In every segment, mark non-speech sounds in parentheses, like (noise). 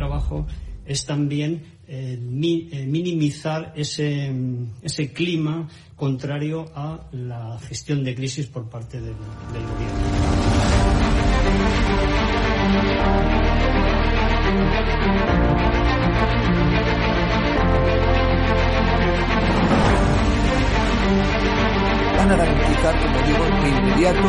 trabajo es también eh, mi- eh, minimizar ese, ese clima contrario a la gestión de crisis por parte del, del gobierno. van a garantizar, como digo, de inmediato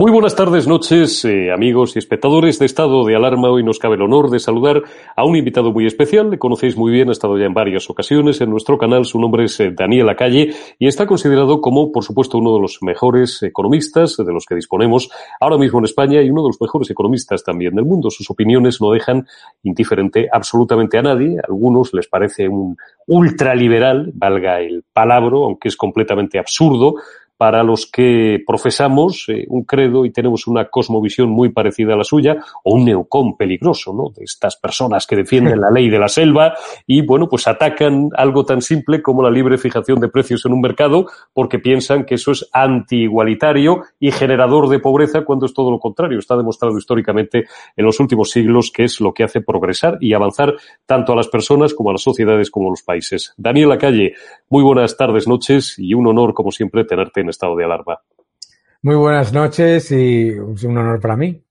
Muy buenas tardes, noches, eh, amigos y espectadores de Estado de Alarma. Hoy nos cabe el honor de saludar a un invitado muy especial. Le conocéis muy bien, ha estado ya en varias ocasiones en nuestro canal. Su nombre es eh, Daniel Lacalle y está considerado como, por supuesto, uno de los mejores economistas de los que disponemos ahora mismo en España y uno de los mejores economistas también del mundo. Sus opiniones no dejan indiferente absolutamente a nadie. A algunos les parece un ultraliberal, valga el palabro, aunque es completamente absurdo para los que profesamos eh, un credo y tenemos una cosmovisión muy parecida a la suya, o un neocon peligroso, ¿no? De estas personas que defienden la ley de la selva y, bueno, pues atacan algo tan simple como la libre fijación de precios en un mercado porque piensan que eso es anti-igualitario y generador de pobreza cuando es todo lo contrario. Está demostrado históricamente en los últimos siglos que es lo que hace progresar y avanzar tanto a las personas como a las sociedades como a los países. Daniel Lacalle, muy buenas tardes, noches y un honor, como siempre, tenerte en estado de alarma. Muy buenas noches y es un honor para mí.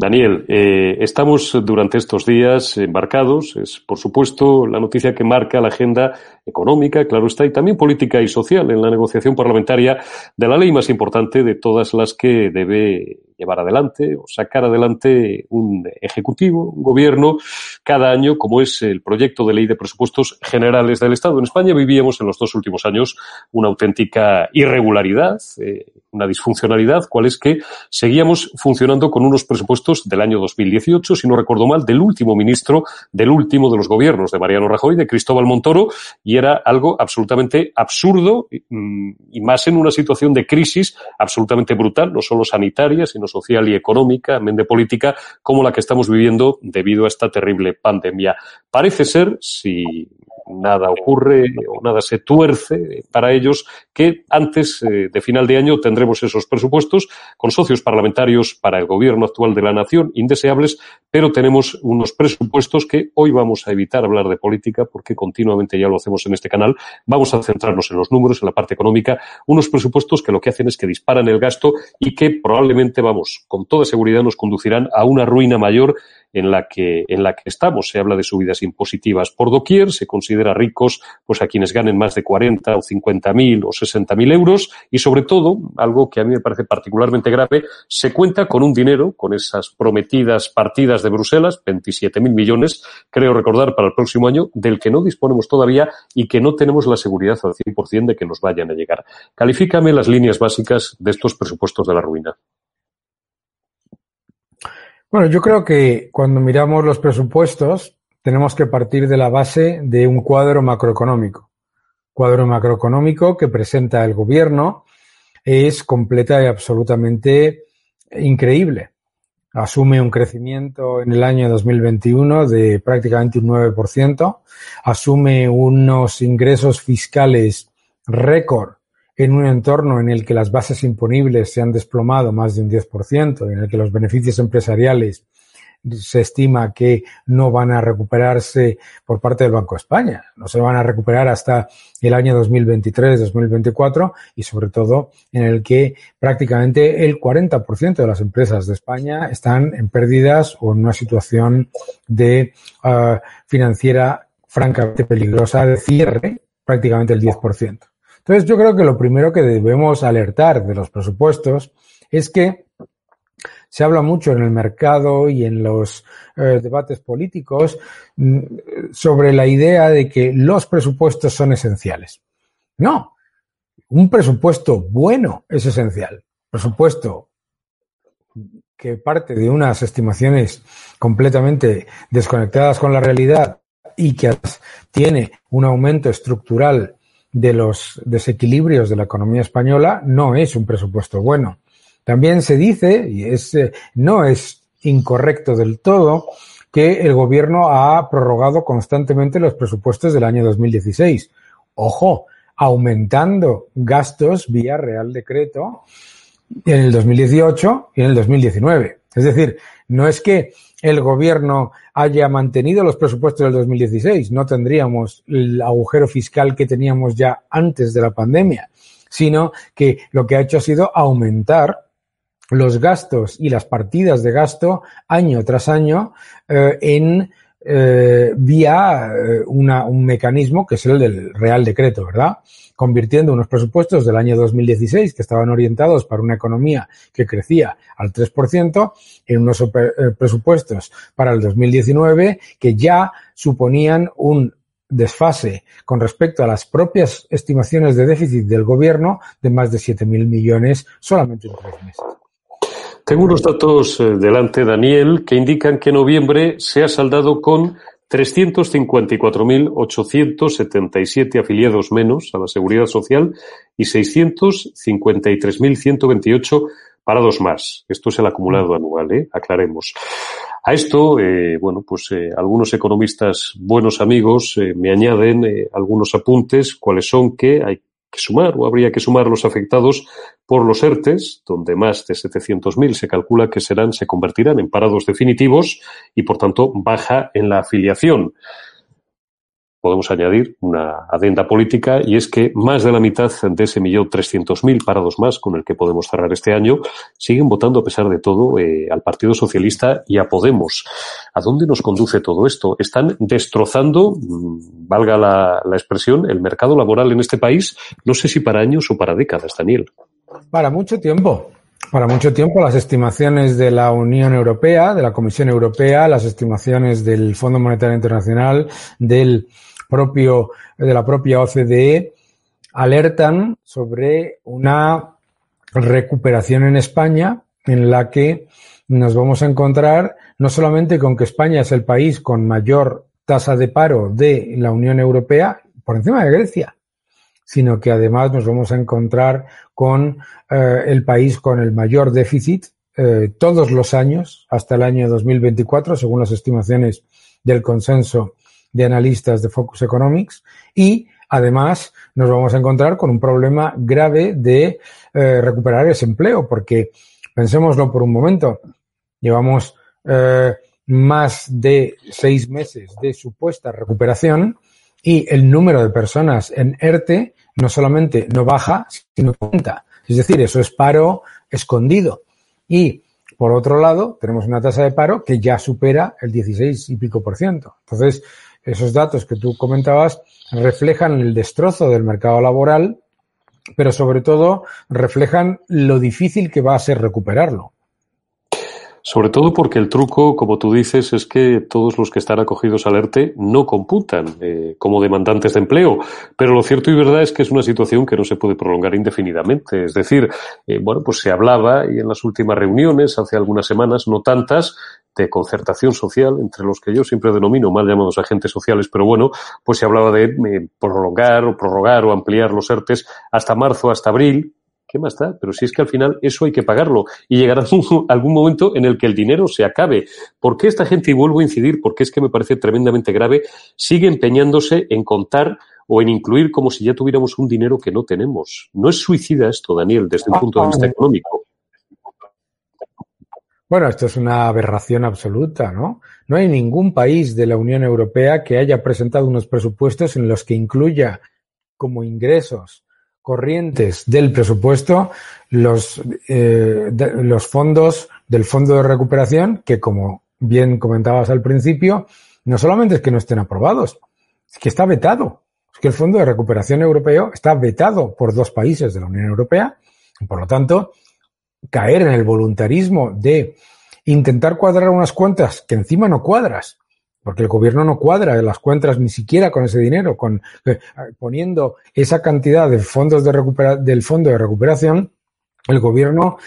Daniel, eh, estamos durante estos días embarcados, es por supuesto la noticia que marca la agenda económica, claro está, y también política y social en la negociación parlamentaria de la ley más importante de todas las que debe llevar adelante o sacar adelante un ejecutivo, un gobierno, cada año, como es el proyecto de ley de presupuestos generales del Estado. En España vivíamos en los dos últimos años una auténtica irregularidad, eh, una disfuncionalidad, cual es que seguíamos funcionando con unos presupuestos del año 2018, si no recuerdo mal, del último ministro del último de los gobiernos de Mariano Rajoy, de Cristóbal Montoro, y era algo absolutamente absurdo mm, y más en una situación de crisis absolutamente brutal, no solo sanitaria, sino social y económica, amén de política, como la que estamos viviendo debido a esta terrible pandemia. Parece ser, si nada ocurre o nada se tuerce para ellos, que antes eh, de final de año tendremos esos presupuestos con socios parlamentarios para el gobierno actual de la nación indeseables, pero tenemos unos presupuestos que hoy vamos a evitar hablar de política porque continuamente ya lo hacemos en este canal. Vamos a centrarnos en los números, en la parte económica, unos presupuestos que lo que hacen es que disparan el gasto y que probablemente, vamos, con toda seguridad nos conducirán a una ruina mayor en la que, en la que estamos. Se habla de subidas impositivas por doquier, se considera ricos pues a quienes ganen más de 40 o 50 mil o 60 mil euros y sobre todo, algo que a mí me parece particularmente grave, se cuenta con un dinero, con esas prometidas partidas de Bruselas, 27 mil millones, creo recordar, para el próximo año, del que no disponemos todavía y que no tenemos la seguridad al 100% de que nos vayan a llegar. Califícame las líneas básicas de estos presupuestos de la ruina. Bueno, yo creo que cuando miramos los presupuestos tenemos que partir de la base de un cuadro macroeconómico. Cuadro macroeconómico que presenta el gobierno es completa y absolutamente increíble. Asume un crecimiento en el año 2021 de prácticamente un 9%, asume unos ingresos fiscales récord en un entorno en el que las bases imponibles se han desplomado más de un 10%, en el que los beneficios empresariales se estima que no van a recuperarse por parte del Banco de España, no se van a recuperar hasta el año 2023-2024 y sobre todo en el que prácticamente el 40% de las empresas de España están en pérdidas o en una situación de uh, financiera francamente peligrosa de cierre, prácticamente el 10%. Entonces, yo creo que lo primero que debemos alertar de los presupuestos es que se habla mucho en el mercado y en los eh, debates políticos mm, sobre la idea de que los presupuestos son esenciales. No, un presupuesto bueno es esencial. Presupuesto que parte de unas estimaciones completamente desconectadas con la realidad y que tiene un aumento estructural de los desequilibrios de la economía española no es un presupuesto bueno. También se dice, y es, eh, no es incorrecto del todo, que el gobierno ha prorrogado constantemente los presupuestos del año 2016. Ojo, aumentando gastos vía Real Decreto en el 2018 y en el 2019. Es decir, no es que el gobierno haya mantenido los presupuestos del 2016, no tendríamos el agujero fiscal que teníamos ya antes de la pandemia, sino que lo que ha hecho ha sido aumentar los gastos y las partidas de gasto año tras año eh, en eh, vía eh, una, un mecanismo que es el del Real Decreto, ¿verdad? Convirtiendo unos presupuestos del año 2016 que estaban orientados para una economía que crecía al 3% en unos eh, presupuestos para el 2019 que ya suponían un desfase con respecto a las propias estimaciones de déficit del gobierno de más de 7.000 millones solamente en tres meses. Tengo unos datos eh, delante, Daniel, que indican que noviembre se ha saldado con 354.877 afiliados menos a la Seguridad Social y 653.128 parados más. Esto es el acumulado anual, ¿eh? aclaremos. A esto, eh, bueno, pues eh, algunos economistas, buenos amigos, me añaden algunos apuntes, cuáles son que hay que sumar o habría que sumar los afectados por los ERTES, donde más de 700.000 se calcula que serán, se convertirán en parados definitivos y, por tanto, baja en la afiliación podemos añadir una adenda política y es que más de la mitad de ese millón trescientos mil parados más con el que podemos cerrar este año siguen votando a pesar de todo eh, al Partido Socialista y a Podemos. ¿A dónde nos conduce todo esto? Están destrozando, mm, valga la, expresión, el mercado laboral en este país, no sé si para años o para décadas, Daniel. Para mucho tiempo. para mucho tiempo las estimaciones de la Unión Europea, de la Comisión Europea, las estimaciones del Fondo Monetario Internacional, del propio, de la propia OCDE, alertan sobre una recuperación en España en la que nos vamos a encontrar no solamente con que España es el país con mayor tasa de paro de la Unión Europea, por encima de Grecia, sino que además nos vamos a encontrar con eh, el país con el mayor déficit eh, todos los años hasta el año 2024, según las estimaciones del consenso de analistas de Focus Economics, y además nos vamos a encontrar con un problema grave de eh, recuperar ese empleo, porque pensémoslo por un momento, llevamos eh, más de seis meses de supuesta recuperación y el número de personas en ERTE no solamente no baja, sino aumenta. Es decir, eso es paro escondido. Y por otro lado, tenemos una tasa de paro que ya supera el 16 y pico por ciento. Entonces, esos datos que tú comentabas reflejan el destrozo del mercado laboral, pero sobre todo reflejan lo difícil que va a ser recuperarlo. Sobre todo porque el truco, como tú dices, es que todos los que están acogidos al ERTE no computan eh, como demandantes de empleo. Pero lo cierto y verdad es que es una situación que no se puede prolongar indefinidamente. Es decir, eh, bueno, pues se hablaba y en las últimas reuniones, hace algunas semanas, no tantas, de concertación social, entre los que yo siempre denomino mal llamados agentes sociales, pero bueno, pues se hablaba de eh, prolongar o prorrogar o ampliar los ERTES hasta marzo, hasta abril, ¿qué más da? Pero si es que al final eso hay que pagarlo y llegará (laughs) algún momento en el que el dinero se acabe. ¿Por qué esta gente, y vuelvo a incidir, porque es que me parece tremendamente grave, sigue empeñándose en contar o en incluir como si ya tuviéramos un dinero que no tenemos? No es suicida esto, Daniel, desde un punto de vista económico. Bueno, esto es una aberración absoluta, ¿no? No hay ningún país de la Unión Europea que haya presentado unos presupuestos en los que incluya como ingresos corrientes del presupuesto los, eh, los fondos del Fondo de Recuperación, que como bien comentabas al principio, no solamente es que no estén aprobados, es que está vetado. Es que el Fondo de Recuperación Europeo está vetado por dos países de la Unión Europea y por lo tanto caer en el voluntarismo de intentar cuadrar unas cuentas que encima no cuadras porque el gobierno no cuadra las cuentas ni siquiera con ese dinero, con eh, poniendo esa cantidad de fondos de recupera, del fondo de recuperación, el gobierno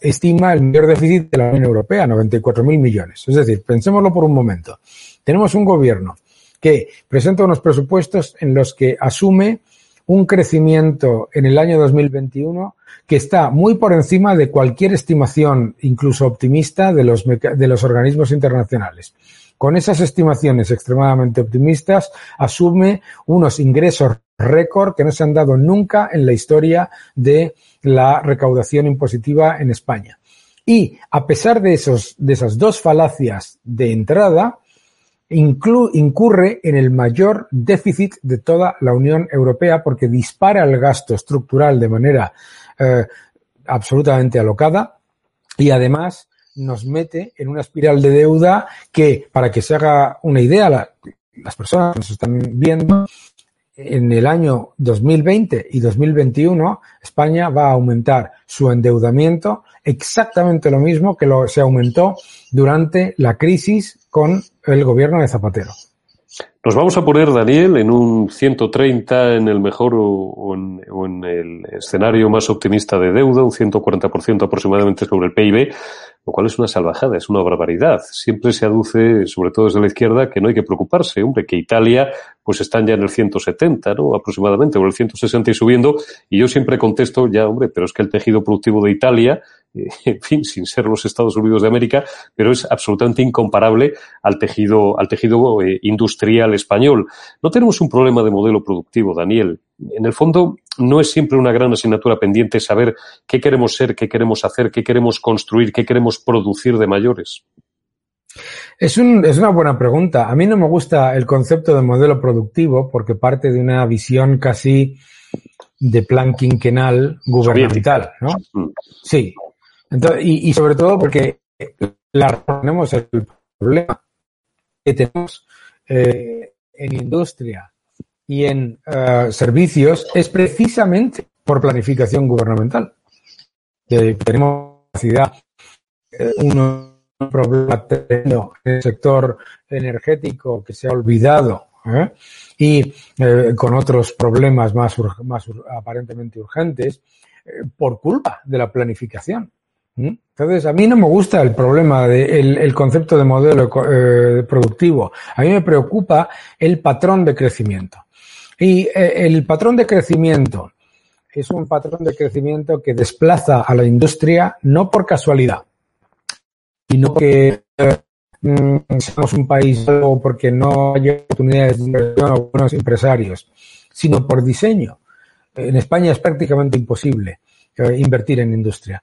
estima el mayor déficit de la Unión Europea, 94.000 millones. Es decir, pensémoslo por un momento. Tenemos un gobierno que presenta unos presupuestos en los que asume un crecimiento en el año 2021 que está muy por encima de cualquier estimación, incluso optimista, de los, de los organismos internacionales con esas estimaciones extremadamente optimistas, asume unos ingresos récord que no se han dado nunca en la historia de la recaudación impositiva en España. Y a pesar de, esos, de esas dos falacias de entrada, incurre en el mayor déficit de toda la Unión Europea porque dispara el gasto estructural de manera eh, absolutamente alocada y además nos mete en una espiral de deuda que, para que se haga una idea, las personas que nos están viendo, en el año 2020 y 2021 España va a aumentar su endeudamiento exactamente lo mismo que lo, se aumentó durante la crisis con el gobierno de Zapatero. Nos vamos a poner, Daniel, en un 130 en el mejor o, en, el escenario más optimista de deuda, un 140% aproximadamente sobre el PIB, lo cual es una salvajada, es una barbaridad. Siempre se aduce, sobre todo desde la izquierda, que no hay que preocuparse, hombre, que Italia pues están ya en el 170, ¿no? Aproximadamente, o el 160 y subiendo, y yo siempre contesto, ya, hombre, pero es que el tejido productivo de Italia, en fin, sin ser los Estados Unidos de América, pero es absolutamente incomparable al tejido, al tejido eh, industrial español. No tenemos un problema de modelo productivo, Daniel. En el fondo, no es siempre una gran asignatura pendiente saber qué queremos ser, qué queremos hacer, qué queremos construir, qué queremos producir de mayores. Es, un, es una buena pregunta. A mí no me gusta el concepto de modelo productivo porque parte de una visión casi de plan quinquenal gubernamental, ¿no? Mm. Sí. Entonces, y, y sobre todo porque la, tenemos el problema que tenemos eh, en industria y en eh, servicios es precisamente por planificación gubernamental. tenemos capacidad, eh, un problema tremendo en el sector energético que se ha olvidado ¿eh? y con otros problemas más, más aparentemente urgentes por culpa de la planificación. Entonces, a mí no me gusta el problema de el concepto de modelo productivo. A mí me preocupa el patrón de crecimiento. Y eh, el patrón de crecimiento es un patrón de crecimiento que desplaza a la industria no por casualidad, sino que mm, somos un país o porque no hay oportunidades de inversión a buenos empresarios, sino por diseño. En España es prácticamente imposible eh, invertir en industria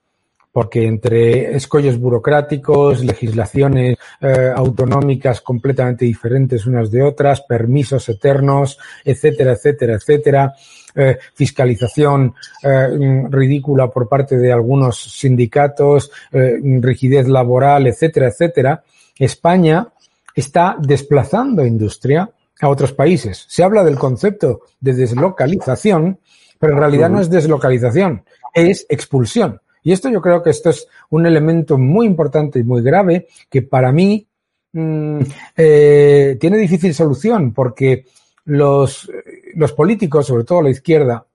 porque entre escollos burocráticos, legislaciones eh, autonómicas completamente diferentes unas de otras, permisos eternos, etcétera, etcétera, etcétera, eh, fiscalización eh, ridícula por parte de algunos sindicatos, rigidez laboral, etcétera, etcétera, España está desplazando industria a otros países. Se habla del concepto de deslocalización, pero en realidad no es deslocalización, es expulsión. Y esto yo creo que esto es un elemento muy importante y muy grave que para mí mmm, eh, tiene difícil solución porque los, los políticos, sobre todo la izquierda,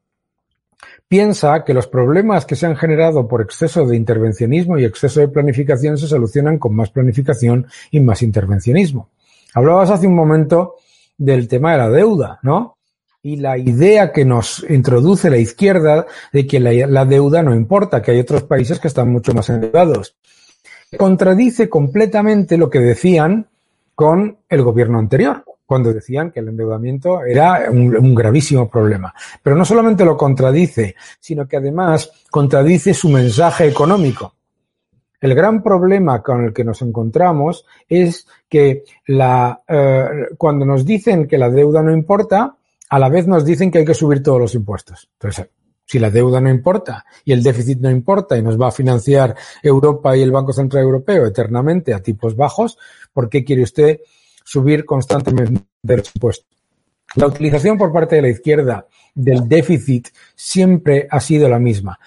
piensa que los problemas que se han generado por exceso de intervencionismo y exceso de planificación se solucionan con más planificación y más intervencionismo. Hablabas hace un momento del tema de la deuda, ¿no? Y la idea que nos introduce la izquierda de que la, deuda no importa, que hay otros países que están mucho más endeudados. Contradice completamente lo que decían con el gobierno anterior, cuando decían que el endeudamiento era un, gravísimo problema. Pero no solamente lo contradice, sino que además contradice su mensaje económico. El gran problema con el que nos encontramos es que eh, cuando nos dicen que la deuda no importa, a la vez nos dicen que hay que subir todos los impuestos. Entonces, si la deuda no importa y el déficit no importa y nos va a financiar Europa y el Banco Central Europeo eternamente a tipos bajos, ¿por qué quiere usted subir constantemente los impuestos? La utilización por parte de la izquierda del déficit siempre ha sido la misma.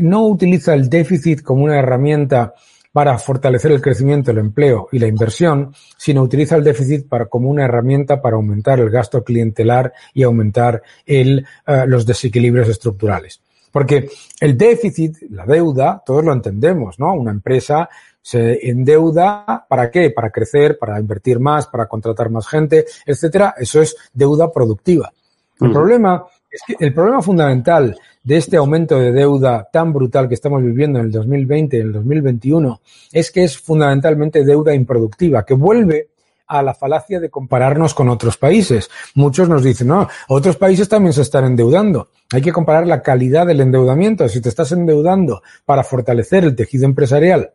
No utiliza el déficit como una herramienta para fortalecer el crecimiento, el empleo y la inversión, sino utiliza el déficit para, como una herramienta para aumentar el gasto clientelar y aumentar el, uh, los desequilibrios estructurales. Porque el déficit, la deuda, todos lo entendemos, ¿no? Una empresa se endeuda para qué? Para crecer, para invertir más, para contratar más gente, etcétera. Eso es deuda productiva. El mm. problema es que el problema fundamental de este aumento de deuda tan brutal que estamos viviendo en el 2020 y en el 2021 es que es fundamentalmente deuda improductiva, que vuelve a la falacia de compararnos con otros países. Muchos nos dicen, no, otros países también se están endeudando. Hay que comparar la calidad del endeudamiento. Si te estás endeudando para fortalecer el tejido empresarial,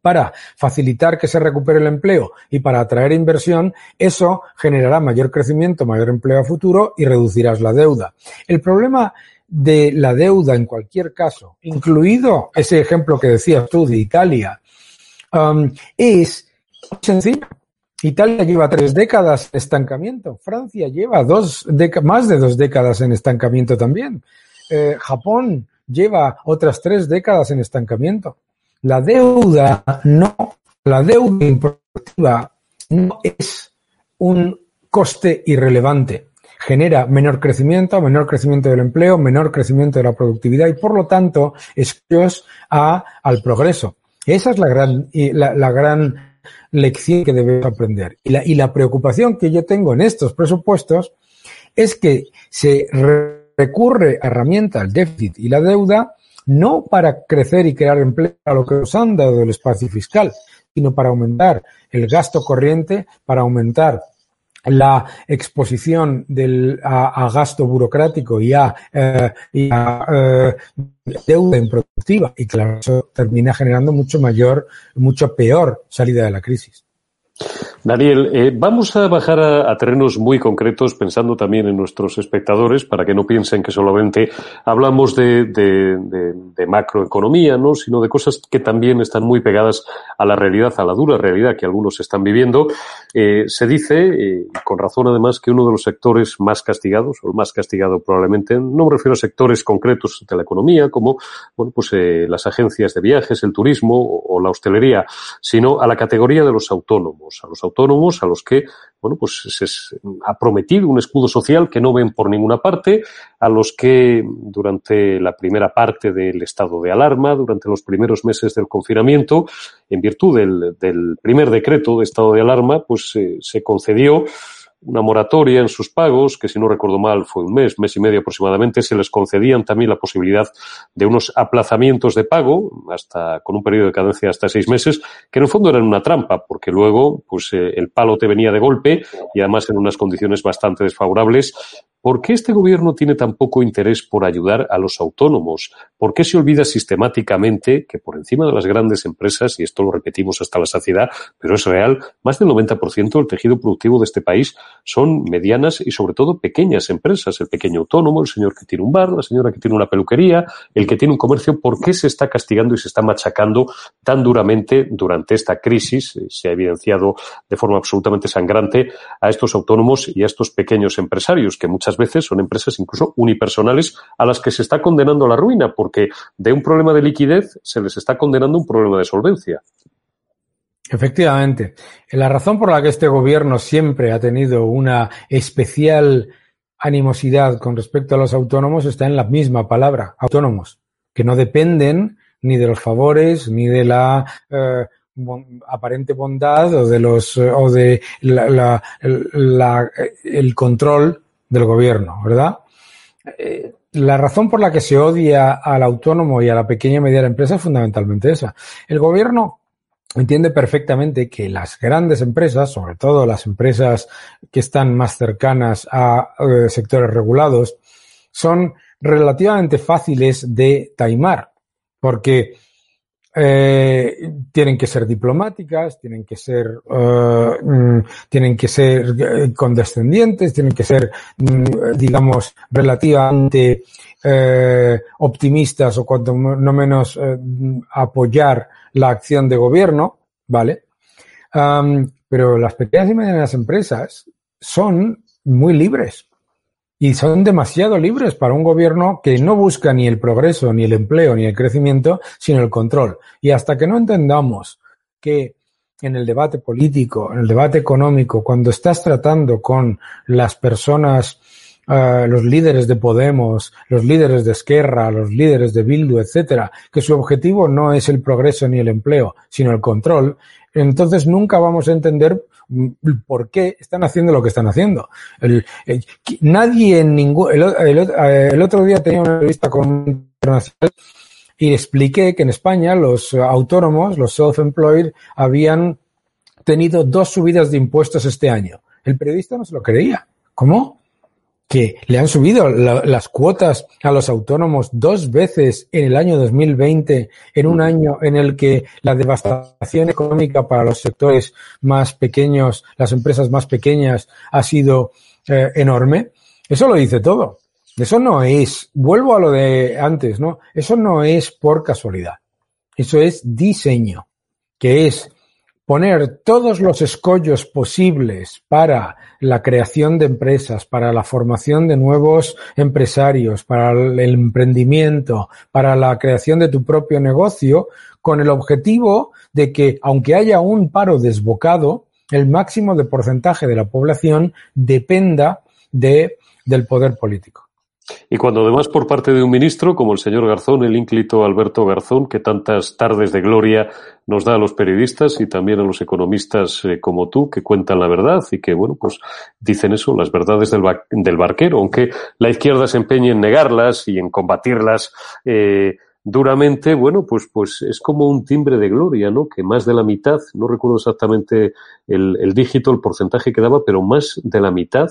para facilitar que se recupere el empleo y para atraer inversión, eso generará mayor crecimiento, mayor empleo a futuro y reducirás la deuda. El problema de la deuda en cualquier caso, incluido ese ejemplo que decías tú de Italia, um, es sencillo. Italia lleva tres décadas en estancamiento. Francia lleva dos más de dos décadas en estancamiento también. Eh, Japón lleva otras tres décadas en estancamiento. La deuda no, la deuda improductiva no es un coste irrelevante genera menor crecimiento, menor crecimiento del empleo, menor crecimiento de la productividad y por lo tanto escollos a, al progreso. Esa es la gran, la gran lección que debemos aprender. Y la, y la preocupación que yo tengo en estos presupuestos es que se recurre a herramientas, el déficit y la deuda, no para crecer y crear empleo a lo que nos han dado el espacio fiscal, sino para aumentar el gasto corriente, para aumentar la exposición del, a, a, gasto burocrático y a, eh, eh, deuda improductiva y claro, eso termina generando mucho mayor, mucho peor salida de la crisis. Daniel, eh, vamos a bajar a, terrenos muy concretos, pensando también en nuestros espectadores, para que no piensen que solamente hablamos de, macroeconomía, ¿no? sino de cosas que también están muy pegadas a la realidad, a la dura realidad que algunos están viviendo. Eh, se dice, eh, con razón además, que uno de los sectores más castigados, o el más castigado probablemente, no me refiero a sectores concretos de la economía, como bueno, pues, las agencias de viajes, el turismo o la hostelería, sino a la categoría de los autónomos, a los autónomos a los que, bueno, pues se ha prometido un escudo social que no ven por ninguna parte, a los que durante la primera parte del estado de alarma, durante los primeros meses del confinamiento, en virtud del, del primer decreto de estado de alarma, pues eh, se concedió una moratoria en sus pagos, que si no recuerdo mal fue un mes, mes y medio aproximadamente, se les concedían también la posibilidad de unos aplazamientos de pago, hasta con un periodo de cadencia hasta seis meses, que en el fondo eran una trampa, porque luego pues eh, el palo te venía de golpe y además en unas condiciones bastante desfavorables ¿Por qué este gobierno tiene tan poco interés por ayudar a los autónomos? ¿Por qué se olvida sistemáticamente que por encima de las grandes empresas, y esto lo repetimos hasta la saciedad, pero es real, más del 90% del tejido productivo de este país son medianas y sobre todo pequeñas empresas? El pequeño autónomo, el señor que tiene un bar, la señora que tiene una peluquería, el que tiene un comercio, ¿por qué se está castigando y se está machacando tan duramente durante esta crisis? Eh, se ha evidenciado de forma absolutamente sangrante a estos autónomos y a estos pequeños empresarios que muchas muchas veces son empresas incluso unipersonales a las que se está condenando la ruina, porque de un problema de liquidez se les está condenando un problema de solvencia. Efectivamente. La razón por la que este gobierno siempre ha tenido una especial animosidad con respecto a los autónomos está en la misma palabra, autónomos, que no dependen ni de los favores ni de la eh, aparente bondad o de los o de el control del gobierno, ¿verdad? Eh, la razón por la que se odia al autónomo y a la pequeña y mediana empresa es fundamentalmente esa. El gobierno entiende perfectamente que las grandes empresas, sobre todo las empresas que están más cercanas a eh, sectores regulados, son relativamente fáciles de taimar, porque eh, tienen que ser diplomáticas, tienen que ser, mm, tienen que ser eh, condescendientes, tienen que ser, mm, digamos, relativamente optimistas o cuanto no menos apoyar la acción de gobierno, ¿vale? pero las pequeñas y medianas empresas son muy libres y son demasiado libres para un gobierno que no busca ni el progreso, ni el empleo, ni el crecimiento, sino el control. Y hasta que no entendamos que en el debate político, en el debate económico, cuando estás tratando con las personas, uh, los líderes de Podemos, los líderes de Esquerra, los líderes de Bildu, etcétera, que su objetivo no es el progreso ni el empleo, sino el control, entonces nunca vamos a entender por qué están haciendo lo que están haciendo. El, nadie en ningún. El, otro día tenía una entrevista con internacional y expliqué que en España los autónomos, los self-employed, habían tenido dos subidas de impuestos este año. El periodista no se lo creía. ¿Cómo? Que le han subido las cuotas a los autónomos dos veces en el año 2020, en un año en el que la devastación económica para los sectores más pequeños, las empresas más pequeñas, ha sido eh, enorme. Eso lo dice todo. Eso no es, vuelvo a lo de antes, ¿no? Eso no es por casualidad. Eso es diseño, que es poner todos los escollos posibles para la creación de empresas, para la formación de nuevos empresarios, para el emprendimiento, para la creación de tu propio negocio, con el objetivo de que, aunque haya un paro desbocado, el máximo de porcentaje de la población dependa de, del poder político. Y cuando además por parte de un ministro como el señor Garzón, el ínclito Alberto Garzón, que tantas tardes de gloria nos da a los periodistas y también a los economistas eh, como tú, que cuentan la verdad y que, bueno, pues dicen eso, las verdades del, barquero, aunque la izquierda se empeñe en negarlas y en combatirlas. Eh, duramente, bueno, pues, pues es como un timbre de gloria, ¿no? Que más de la mitad, no recuerdo exactamente el dígito, el porcentaje que daba, pero más de la mitad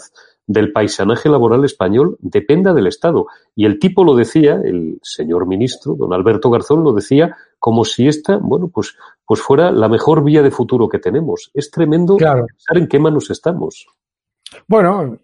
del paisanaje laboral español dependa del Estado. Y el tipo lo decía, el señor ministro, don Alberto Garzón, lo decía como si esta, bueno, pues, pues fuera la mejor vía de futuro que tenemos. Es tremendo pensar en qué manos estamos. Bueno,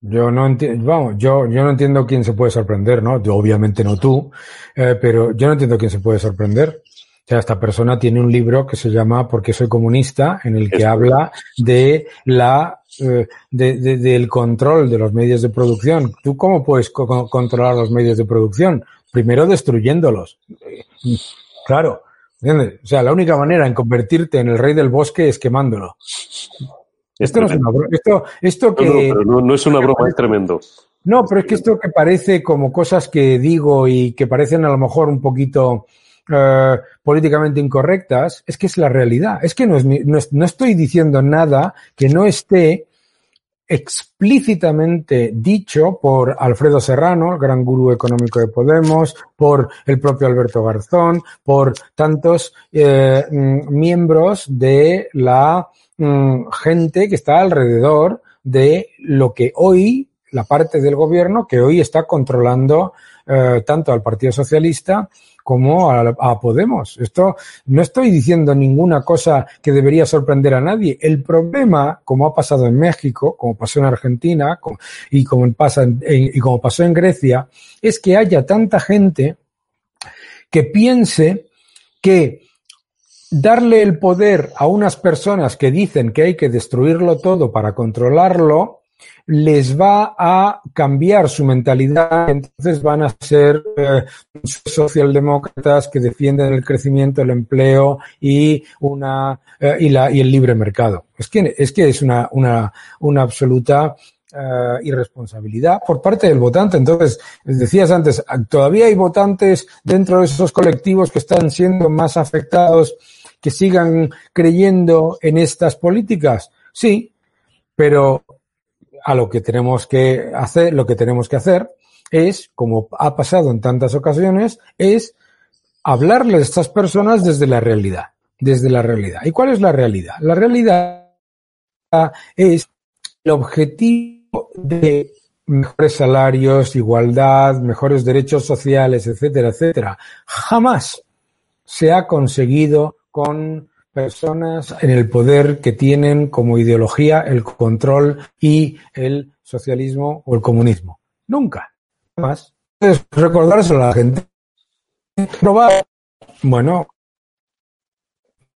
yo no entiendo, vamos, yo, yo no entiendo quién se puede sorprender, ¿no? Yo, obviamente no tú, eh, pero yo no entiendo quién se puede sorprender. O sea, esta persona tiene un libro que se llama Porque soy comunista, en el que habla de la, eh, de, de, del control de los medios de producción. ¿Tú cómo puedes co controlar los medios de producción? Primero destruyéndolos. Claro. ¿entiendes? O sea, la única manera en convertirte en el rey del bosque es quemándolo. Esto no es una broma. Esto, esto que. No, no, no, es una broma, es tremendo. No, pero es que esto que parece como cosas que digo y que parecen a lo mejor un poquito eh, políticamente incorrectas, es que es la realidad. Es que no, es, no, es, no estoy diciendo nada que no esté explícitamente dicho por Alfredo Serrano, el gran gurú económico de Podemos, por el propio Alberto Garzón, por tantos eh, miembros de la mmm, gente que está alrededor de lo que hoy, la parte del gobierno que hoy está controlando eh, tanto al Partido Socialista como a, Podemos. Esto no estoy diciendo ninguna cosa que debería sorprender a nadie. El problema, como ha pasado en México, como pasó en Argentina y como pasa y como pasó en Grecia, es que haya tanta gente que piense que darle el poder a unas personas que dicen que hay que destruirlo todo para controlarlo les va a cambiar su mentalidad, entonces van a ser eh, socialdemócratas que defienden el crecimiento, el empleo y una eh, y la y el libre mercado. Es que es que es una una una absoluta Uh, irresponsabilidad por parte del votante. Entonces, decías antes, todavía hay votantes dentro de esos colectivos que están siendo más afectados, que sigan creyendo en estas políticas. Sí, pero a lo que tenemos que hacer, lo que tenemos que hacer es, como ha pasado en tantas ocasiones, es hablarle a estas personas desde la realidad, desde la realidad. ¿Y cuál es la realidad? La realidad es el objetivo de mejores salarios, igualdad, mejores derechos sociales, etcétera, etcétera. Jamás se ha conseguido con personas en el poder que tienen como ideología el control y el socialismo o el comunismo. Nunca. Más. Recordárselo a la gente. Bueno,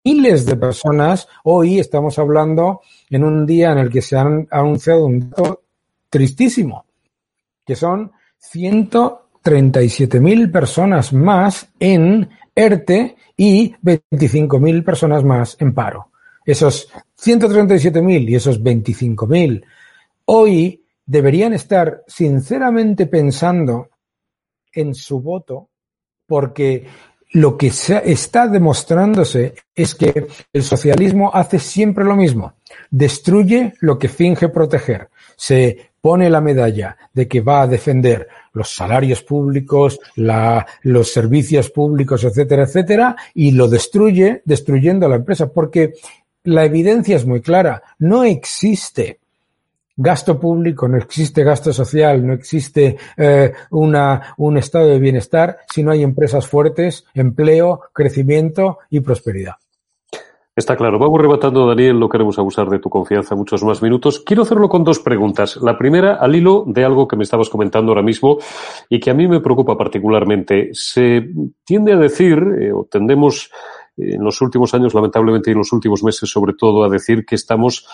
miles de personas. Hoy estamos hablando en un día en el que se han anunciado un dato tristísimo, que son 137.000 personas más en ERTE y 25.000 personas más en paro. Esos 137.000 y esos 25.000 hoy deberían estar sinceramente pensando en su voto porque lo que se está demostrándose es que el socialismo hace siempre lo mismo. Destruye lo que finge proteger. Se pone la medalla de que va a defender los salarios públicos, la, los servicios públicos, etcétera, etcétera, y lo destruye destruyendo a la empresa, porque la evidencia es muy clara. No existe gasto público, no existe gasto social, no existe eh, una, un estado de bienestar si no hay empresas fuertes, empleo, crecimiento y prosperidad. Está claro. Vamos rebatando, Daniel, no queremos abusar de tu confianza muchos más minutos. Quiero hacerlo con dos preguntas. La primera, al hilo de algo que me estabas comentando ahora mismo y que a mí me preocupa particularmente. Se tiende a decir, eh, o tendemos en los últimos años, lamentablemente, y en los últimos meses, sobre todo, a decir que estamos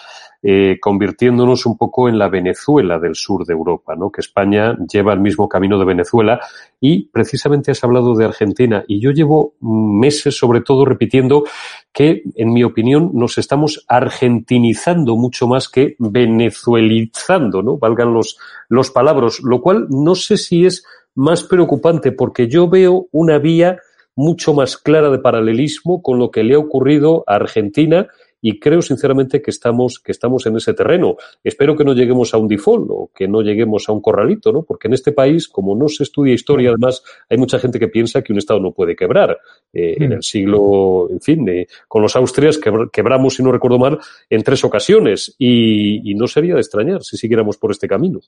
eh, convirtiéndonos un poco en la Venezuela del sur de Europa, ¿no? Que España lleva el mismo camino de Venezuela y precisamente has hablado de Argentina y yo llevo meses sobre todo repitiendo que, en mi opinión, nos estamos argentinizando mucho más que venezuelizando, ¿no? Valgan los, los palabras, lo cual no sé si es más preocupante porque yo veo una vía mucho más clara de paralelismo con lo que le ha ocurrido a Argentina y creo sinceramente que estamos, que estamos en ese terreno. Espero que no lleguemos a un default o que no lleguemos a un corralito, ¿no? Porque en este país, como no se estudia historia, además, hay mucha gente que piensa que un Estado no puede quebrar. Eh, En el siglo, en fin, eh, con los Austrias quebramos, si no recuerdo mal, en tres ocasiones y, y no sería de extrañar si siguiéramos por este camino.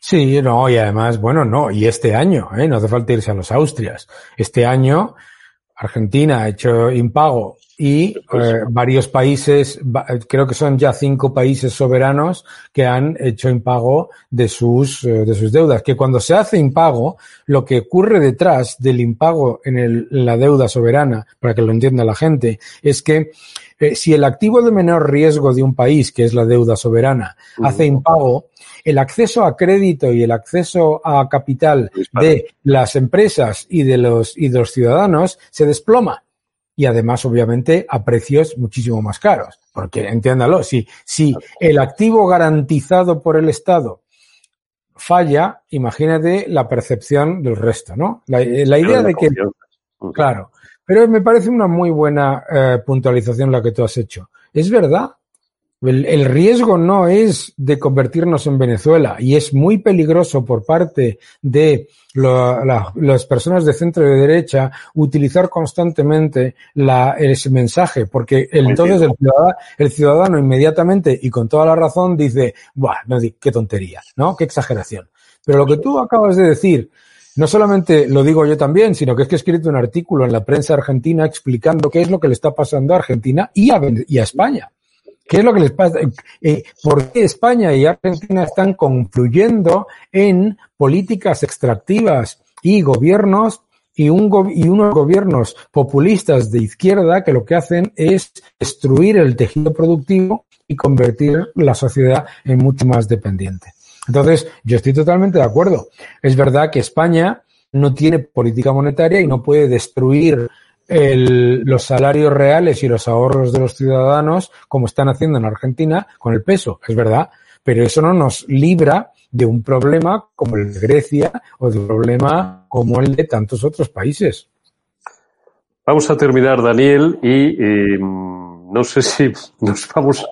Sí, no, y además, bueno, no, y este año, ¿eh? no hace falta irse a los Austrias. Este año, Argentina ha hecho impago y eh, varios países, creo que son ya cinco países soberanos que han hecho impago de sus, eh, de sus deudas. Que cuando se hace impago, lo que ocurre detrás del impago en, el, en la deuda soberana, para que lo entienda la gente, es que eh, si el activo de menor riesgo de un país, que es la deuda soberana, hace impago, el acceso a crédito y el acceso a capital de las empresas y de los, y de los ciudadanos se desploma. Y además, obviamente, a precios muchísimo más caros. Porque, entiéndalo, si, si el activo garantizado por el Estado falla, imagínate la percepción del resto, ¿no? La, la idea de que, claro, pero me parece una muy buena eh, puntualización la que tú has hecho. Es verdad, el, el, riesgo no es de convertirnos en Venezuela y es muy peligroso por parte de lo, la, las personas de centro y de derecha utilizar constantemente la, ese mensaje, porque el, entonces el ciudadano, el ciudadano, inmediatamente y con toda la razón dice, Buah, no, qué tontería, ¿no? Qué exageración. Pero lo que tú acabas de decir, no solamente lo digo yo también, sino que es que he escrito un artículo en la prensa argentina explicando qué es lo que le está pasando a Argentina y a, y a España. ¿Qué es lo que les pasa? Eh, ¿Por qué España y Argentina están confluyendo en políticas extractivas y gobiernos y, unos gobiernos populistas de izquierda que lo que hacen es destruir el tejido productivo y convertir la sociedad en mucho más dependiente? Entonces, yo estoy totalmente de acuerdo. Es verdad que España no tiene política monetaria y no puede destruir el, los salarios reales y los ahorros de los ciudadanos, como están haciendo en Argentina, con el peso, es verdad, pero eso no nos libra de un problema como el de Grecia o de un problema como el de tantos otros países. Vamos a terminar, Daniel, y eh, no sé si (laughs) nos vamos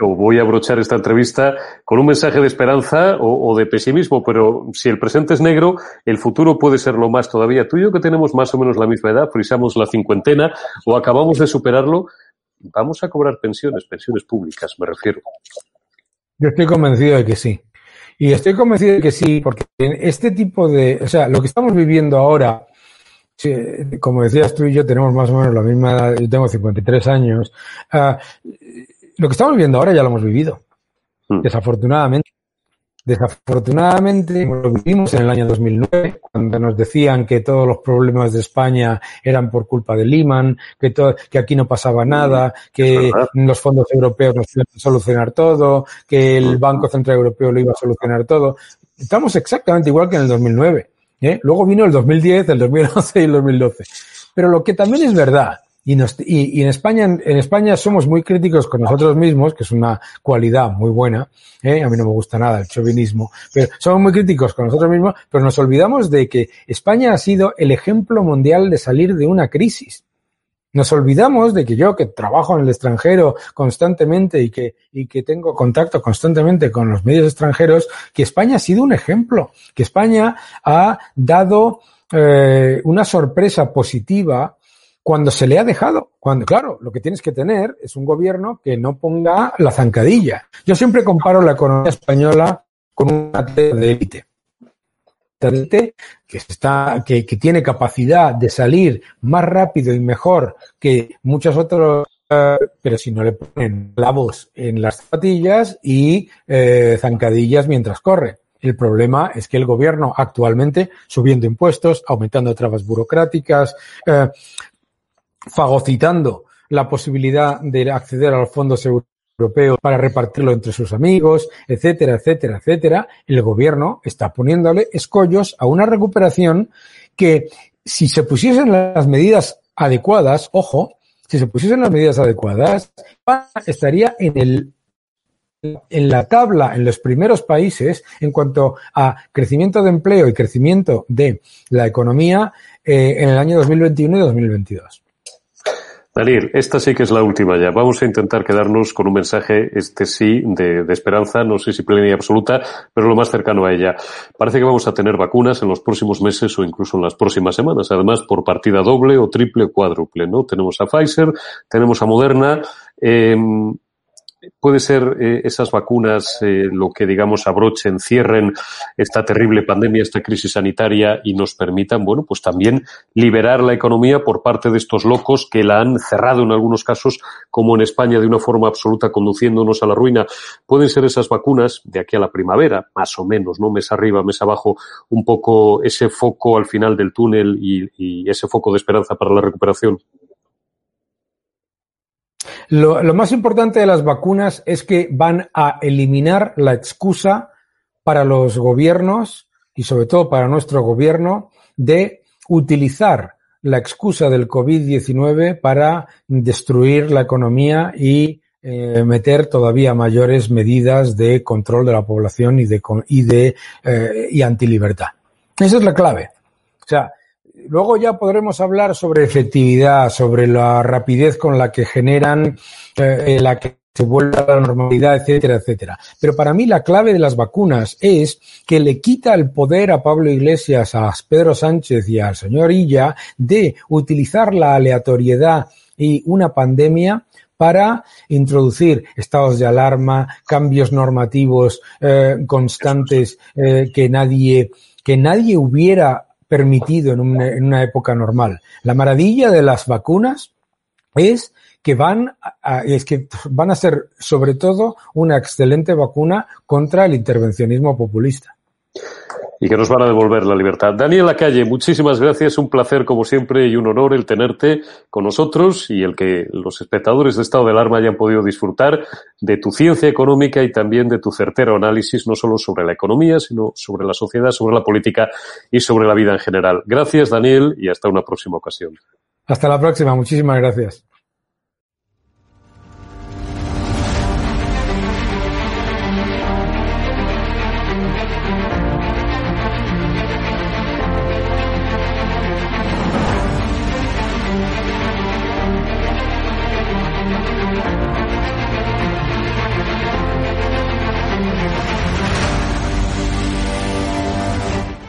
o voy a abrochar esta entrevista con un mensaje de esperanza o, o, de pesimismo, pero si el presente es negro, el futuro puede ser lo más todavía. Tú y yo que tenemos más o menos la misma edad, frisamos la cincuentena o acabamos de superarlo, vamos a cobrar pensiones, pensiones públicas, me refiero. Yo estoy convencido de que sí. Y estoy convencido de que sí, porque este tipo de, o sea, lo que estamos viviendo ahora, Sí, como decías tú y yo tenemos más o menos la misma edad, yo tengo 53 años. Uh, lo que estamos viviendo ahora ya lo hemos vivido, mm. desafortunadamente. Desafortunadamente lo vivimos en el año 2009, cuando nos decían que todos los problemas de España eran por culpa de Lehman, que, todo, que aquí no pasaba nada, que los fondos europeos nos iban a solucionar todo, que el Banco Central Europeo lo iba a solucionar todo. Estamos exactamente igual que en el 2009. ¿Eh? Luego vino el 2010, el 2011 y el 2012. Pero lo que también es verdad, y, nos, y, en España, en España somos muy críticos con nosotros mismos, que es una cualidad muy buena, ¿eh? a mí no me gusta nada el chauvinismo, pero somos muy críticos con nosotros mismos, pero nos olvidamos de que España ha sido el ejemplo mundial de salir de una crisis. Nos olvidamos de que yo, que trabajo en el extranjero constantemente y que, y que tengo contacto constantemente con los medios extranjeros, que España ha sido un ejemplo, que España ha dado eh, una sorpresa positiva cuando se le ha dejado. Cuando, claro, lo que tienes que tener es un gobierno que no ponga la zancadilla. Yo siempre comparo la economía española con una atleta de élite. Que, está, que, tiene capacidad de salir más rápido y mejor que muchos otros Uh, pero si no le ponen clavos en las zapatillas y eh, zancadillas mientras corre. El problema es que el gobierno actualmente, subiendo impuestos, aumentando trabas burocráticas, eh, fagocitando la posibilidad de acceder a los fondos europeos para repartirlo entre sus amigos, etcétera, etcétera, etcétera, el gobierno está poniéndole escollos a una recuperación que si se pusiesen las medidas adecuadas, ojo, si se pusiesen las medidas adecuadas, estaría en el en la tabla en los primeros países en cuanto a crecimiento de empleo y crecimiento de la economía eh, en el año 2021 y 2022. Daniel, esta sí que es la última ya. Vamos a intentar quedarnos con un mensaje, este sí, de, esperanza, no sé si plena y absoluta, pero lo más cercano a ella. Parece que vamos a tener vacunas en los próximos meses o incluso en las próximas semanas, además por partida doble o triple o cuádruple, ¿no? Tenemos a Pfizer, tenemos a Moderna, eh, puede ser eh, esas vacunas eh, lo que, digamos, abrochen, cierren esta terrible pandemia, esta crisis sanitaria y nos permitan, bueno, pues también liberar la economía por parte de estos locos que la han cerrado en algunos casos, como en España, de una forma absoluta, conduciéndonos a la ruina. Pueden ser esas vacunas de aquí a la primavera, más o menos, ¿no? Mes arriba, mes abajo, un poco ese foco al final del túnel y, y ese foco de esperanza para la recuperación. Lo, lo, más importante de las vacunas es que van a eliminar la excusa para los gobiernos y sobre todo para nuestro gobierno de utilizar la excusa del COVID-19 para destruir la economía y eh, meter todavía mayores medidas de control de la población y de, y de eh, y antilibertad. Esa es la clave. O sea, Luego ya podremos hablar sobre efectividad, sobre la rapidez con la que generan, eh, la que se vuelve a la normalidad, etcétera, etcétera. Pero para mí la clave de las vacunas es que le quita el poder a Pablo Iglesias, a Pedro Sánchez y al señor Illa de utilizar la aleatoriedad y una pandemia para introducir estados de alarma, cambios normativos eh, constantes eh, que nadie que nadie hubiera permitido en una, en una época normal. La maravilla de las vacunas es que van a, es que van a ser sobre todo una excelente vacuna contra el intervencionismo populista y que nos van a devolver la libertad. Daniel Lacalle, muchísimas gracias, un placer como siempre y un honor el tenerte con nosotros y el que los espectadores de Estado de Alarma hayan podido disfrutar de tu ciencia económica y también de tu certero análisis, no solo sobre la economía, sino sobre la sociedad, sobre la política y sobre la vida en general. Gracias, Daniel, y hasta una próxima ocasión. Hasta la próxima, muchísimas gracias.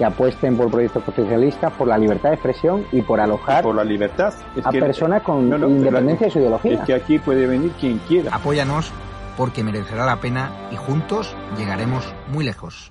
que apuesten por proyectos socialistas, por la libertad de expresión y por alojar a personas con independencia de su ideología. Es que aquí puede venir quien quiera. Apóyanos porque merecerá la pena y juntos llegaremos muy lejos.